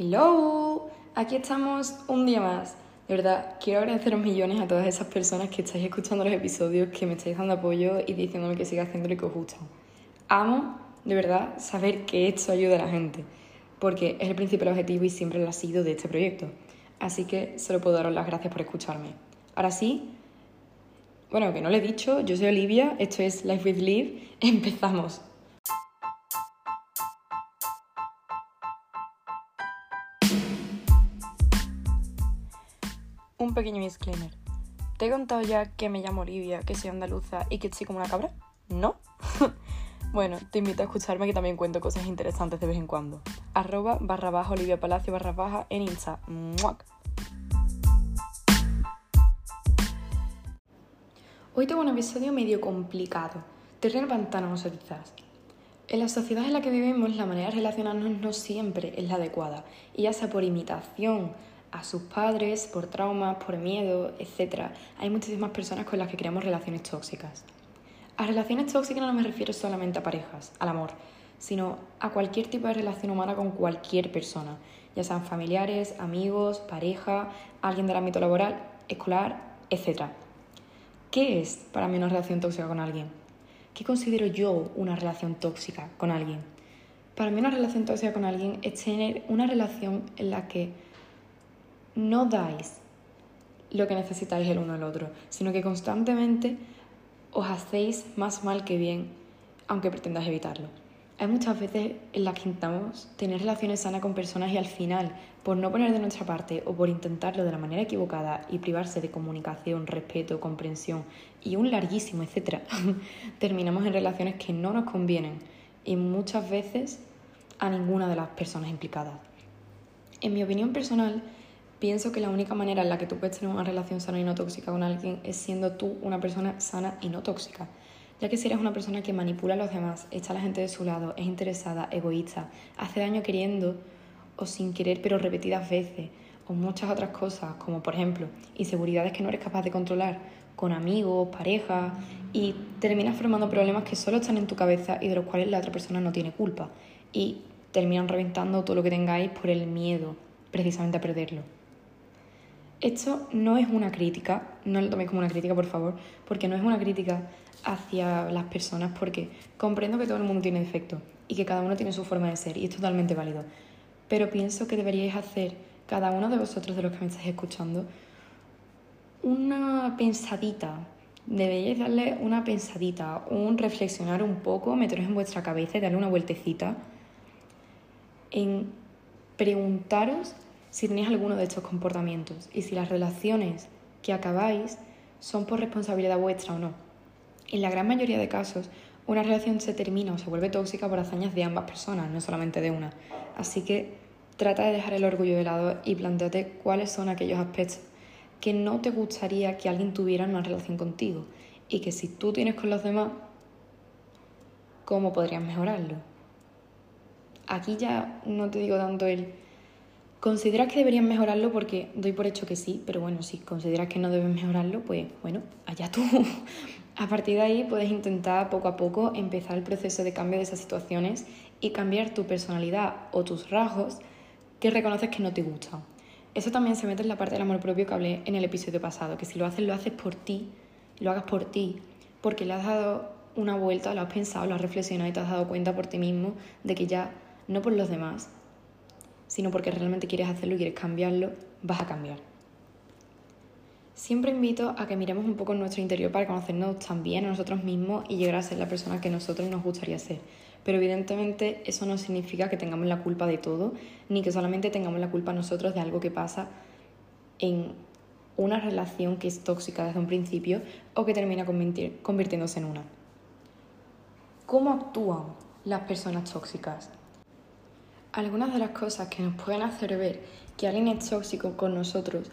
Hello, aquí estamos un día más. De verdad, quiero agradeceros millones a todas esas personas que estáis escuchando los episodios, que me estáis dando apoyo y diciéndome que siga haciendo lo que os gusta. Amo, de verdad, saber que esto ayuda a la gente, porque es el principal objetivo y siempre lo ha sido de este proyecto. Así que solo puedo daros las gracias por escucharme. Ahora sí, bueno, que no lo he dicho, yo soy Olivia, esto es Life with Live, empezamos. Un pequeño disclaimer. ¿Te he contado ya que me llamo Olivia, que soy andaluza y que estoy como una cabra? ¿No? bueno, te invito a escucharme que también cuento cosas interesantes de vez en cuando. Arroba barra baja Olivia Palacio barra baja en Insta. ¡Muac! Hoy tengo un episodio medio complicado. Terreno pantanoso quizás. En la sociedad en la que vivimos, la manera de relacionarnos no siempre es la adecuada, y ya sea por imitación, a sus padres por traumas, por miedo, etc. Hay muchísimas personas con las que creamos relaciones tóxicas. A relaciones tóxicas no me refiero solamente a parejas, al amor, sino a cualquier tipo de relación humana con cualquier persona, ya sean familiares, amigos, pareja, alguien del ámbito laboral, escolar, etc. ¿Qué es para mí una relación tóxica con alguien? ¿Qué considero yo una relación tóxica con alguien? Para mí una relación tóxica con alguien es tener una relación en la que no dais lo que necesitáis el uno al otro, sino que constantemente os hacéis más mal que bien, aunque pretendáis evitarlo. Hay muchas veces en las que intentamos tener relaciones sanas con personas y al final, por no poner de nuestra parte o por intentarlo de la manera equivocada y privarse de comunicación, respeto, comprensión y un larguísimo etcétera, terminamos en relaciones que no nos convienen y muchas veces a ninguna de las personas implicadas. En mi opinión personal, Pienso que la única manera en la que tú puedes tener una relación sana y no tóxica con alguien es siendo tú una persona sana y no tóxica. Ya que si eres una persona que manipula a los demás, echa a la gente de su lado, es interesada, egoísta, hace daño queriendo o sin querer pero repetidas veces, o muchas otras cosas, como por ejemplo inseguridades que no eres capaz de controlar con amigos, parejas, y terminas formando problemas que solo están en tu cabeza y de los cuales la otra persona no tiene culpa, y terminan reventando todo lo que tengáis por el miedo precisamente a perderlo. Esto no es una crítica, no lo toméis como una crítica, por favor, porque no es una crítica hacia las personas, porque comprendo que todo el mundo tiene defectos y que cada uno tiene su forma de ser y es totalmente válido. Pero pienso que deberíais hacer, cada uno de vosotros de los que me estáis escuchando, una pensadita. Deberíais darle una pensadita, un reflexionar un poco, meteros en vuestra cabeza y darle una vueltecita en preguntaros si tenéis alguno de estos comportamientos y si las relaciones que acabáis son por responsabilidad vuestra o no. En la gran mayoría de casos, una relación se termina o se vuelve tóxica por hazañas de ambas personas, no solamente de una. Así que trata de dejar el orgullo de lado y planteate cuáles son aquellos aspectos que no te gustaría que alguien tuviera en una relación contigo y que si tú tienes con los demás, ¿cómo podrías mejorarlo? Aquí ya no te digo tanto el ¿Consideras que deberían mejorarlo? Porque doy por hecho que sí, pero bueno, si consideras que no deben mejorarlo, pues bueno, allá tú. a partir de ahí puedes intentar poco a poco empezar el proceso de cambio de esas situaciones y cambiar tu personalidad o tus rasgos que reconoces que no te gustan. Eso también se mete en la parte del amor propio que hablé en el episodio pasado, que si lo haces, lo haces por ti, lo hagas por ti, porque le has dado una vuelta, lo has pensado, lo has reflexionado y te has dado cuenta por ti mismo de que ya no por los demás, sino porque realmente quieres hacerlo y quieres cambiarlo, vas a cambiar. Siempre invito a que miremos un poco nuestro interior para conocernos también a nosotros mismos y llegar a ser la persona que nosotros nos gustaría ser. Pero evidentemente eso no significa que tengamos la culpa de todo, ni que solamente tengamos la culpa nosotros de algo que pasa en una relación que es tóxica desde un principio o que termina convirtiéndose en una. ¿Cómo actúan las personas tóxicas? Algunas de las cosas que nos pueden hacer ver que alguien es tóxico con nosotros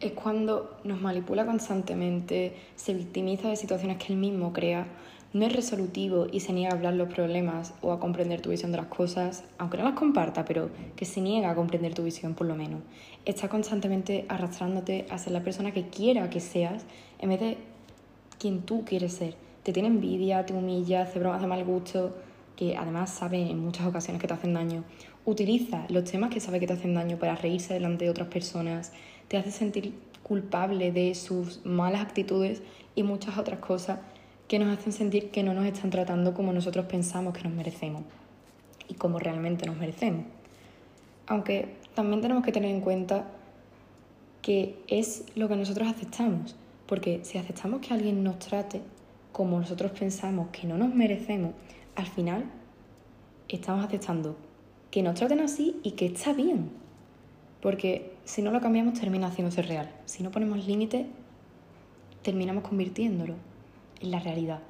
es cuando nos manipula constantemente, se victimiza de situaciones que él mismo crea, no es resolutivo y se niega a hablar los problemas o a comprender tu visión de las cosas, aunque no las comparta, pero que se niega a comprender tu visión por lo menos. Está constantemente arrastrándote a ser la persona que quiera que seas en vez de quien tú quieres ser. Te tiene envidia, te humilla, hace bromas de mal gusto, que además sabe en muchas ocasiones que te hacen daño utiliza los temas que sabe que te hacen daño para reírse delante de otras personas, te hace sentir culpable de sus malas actitudes y muchas otras cosas que nos hacen sentir que no nos están tratando como nosotros pensamos que nos merecemos y como realmente nos merecemos. Aunque también tenemos que tener en cuenta que es lo que nosotros aceptamos, porque si aceptamos que alguien nos trate como nosotros pensamos que no nos merecemos, al final estamos aceptando que nos traten así y que está bien. Porque si no lo cambiamos termina haciéndose real. Si no ponemos límites, terminamos convirtiéndolo en la realidad.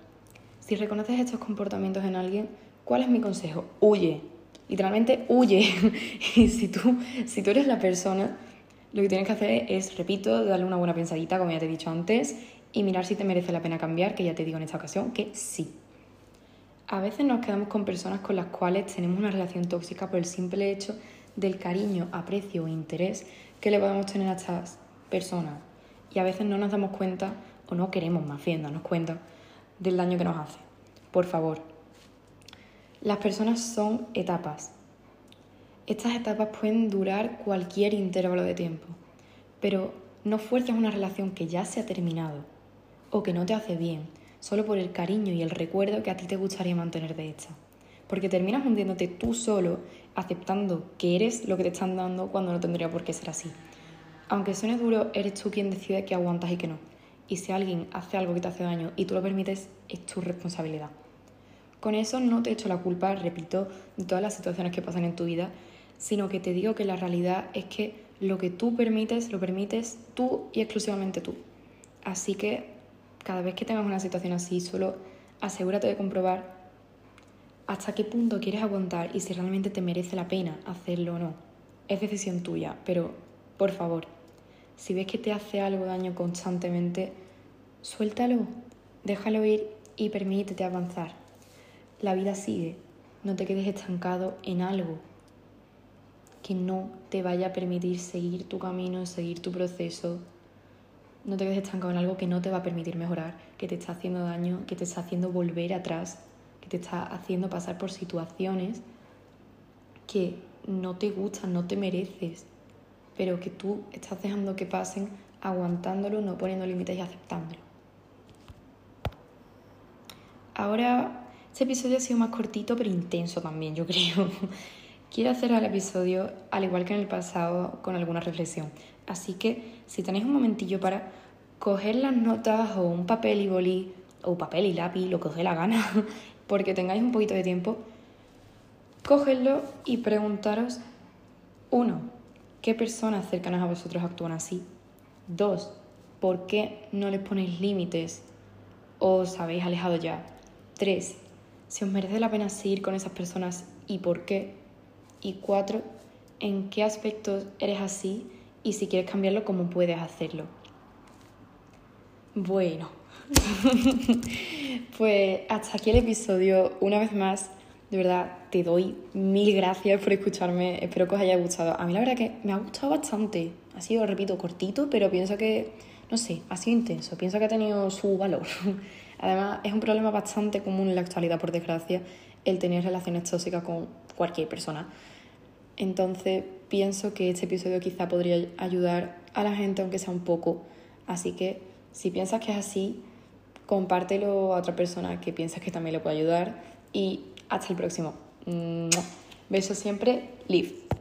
Si reconoces estos comportamientos en alguien, ¿cuál es mi consejo? Huye. Literalmente huye. y si tú, si tú eres la persona, lo que tienes que hacer es, repito, darle una buena pensadita, como ya te he dicho antes, y mirar si te merece la pena cambiar, que ya te digo en esta ocasión que sí. A veces nos quedamos con personas con las cuales tenemos una relación tóxica por el simple hecho del cariño, aprecio o interés que le podemos tener a estas personas. Y a veces no nos damos cuenta, o no queremos más bien darnos cuenta, del daño que nos hace. Por favor, las personas son etapas. Estas etapas pueden durar cualquier intervalo de tiempo, pero no fuerces una relación que ya se ha terminado o que no te hace bien solo por el cariño y el recuerdo que a ti te gustaría mantener de esta. Porque terminas hundiéndote tú solo, aceptando que eres lo que te están dando cuando no tendría por qué ser así. Aunque suene duro, eres tú quien decide que aguantas y que no. Y si alguien hace algo que te hace daño y tú lo permites, es tu responsabilidad. Con eso no te echo la culpa, repito, de todas las situaciones que pasan en tu vida, sino que te digo que la realidad es que lo que tú permites, lo permites tú y exclusivamente tú. Así que cada vez que tengas una situación así, solo asegúrate de comprobar hasta qué punto quieres aguantar y si realmente te merece la pena hacerlo o no. Es decisión tuya, pero por favor, si ves que te hace algo daño constantemente, suéltalo, déjalo ir y permítete avanzar. La vida sigue, no te quedes estancado en algo que no te vaya a permitir seguir tu camino, seguir tu proceso, no te quedes estancado en algo que no te va a permitir mejorar, que te está haciendo daño, que te está haciendo volver atrás, que te está haciendo pasar por situaciones que no te gustan, no te mereces, pero que tú estás dejando que pasen aguantándolo, no poniendo límites y aceptándolo. Ahora, este episodio ha sido más cortito, pero intenso también, yo creo. Quiero hacer el episodio, al igual que en el pasado, con alguna reflexión. Así que si tenéis un momentillo para coger las notas o un papel y bolí, o papel y lápiz, lo que os la gana, porque tengáis un poquito de tiempo, cogedlo y preguntaros, uno, ¿qué personas cercanas a vosotros actúan así? Dos, ¿por qué no les ponéis límites o os habéis alejado ya? Tres, si os merece la pena seguir con esas personas y por qué. Y cuatro, ¿en qué aspectos eres así? Y si quieres cambiarlo, cómo puedes hacerlo. Bueno, pues hasta aquí el episodio. Una vez más, de verdad, te doy mil gracias por escucharme. Espero que os haya gustado. A mí la verdad que me ha gustado bastante. Ha sido, repito, cortito, pero pienso que, no sé, ha sido intenso. Pienso que ha tenido su valor. Además, es un problema bastante común en la actualidad, por desgracia, el tener relaciones tóxicas con cualquier persona. Entonces pienso que este episodio quizá podría ayudar a la gente, aunque sea un poco. Así que si piensas que es así, compártelo a otra persona que piensas que también le puede ayudar. Y hasta el próximo. Besos siempre, Live.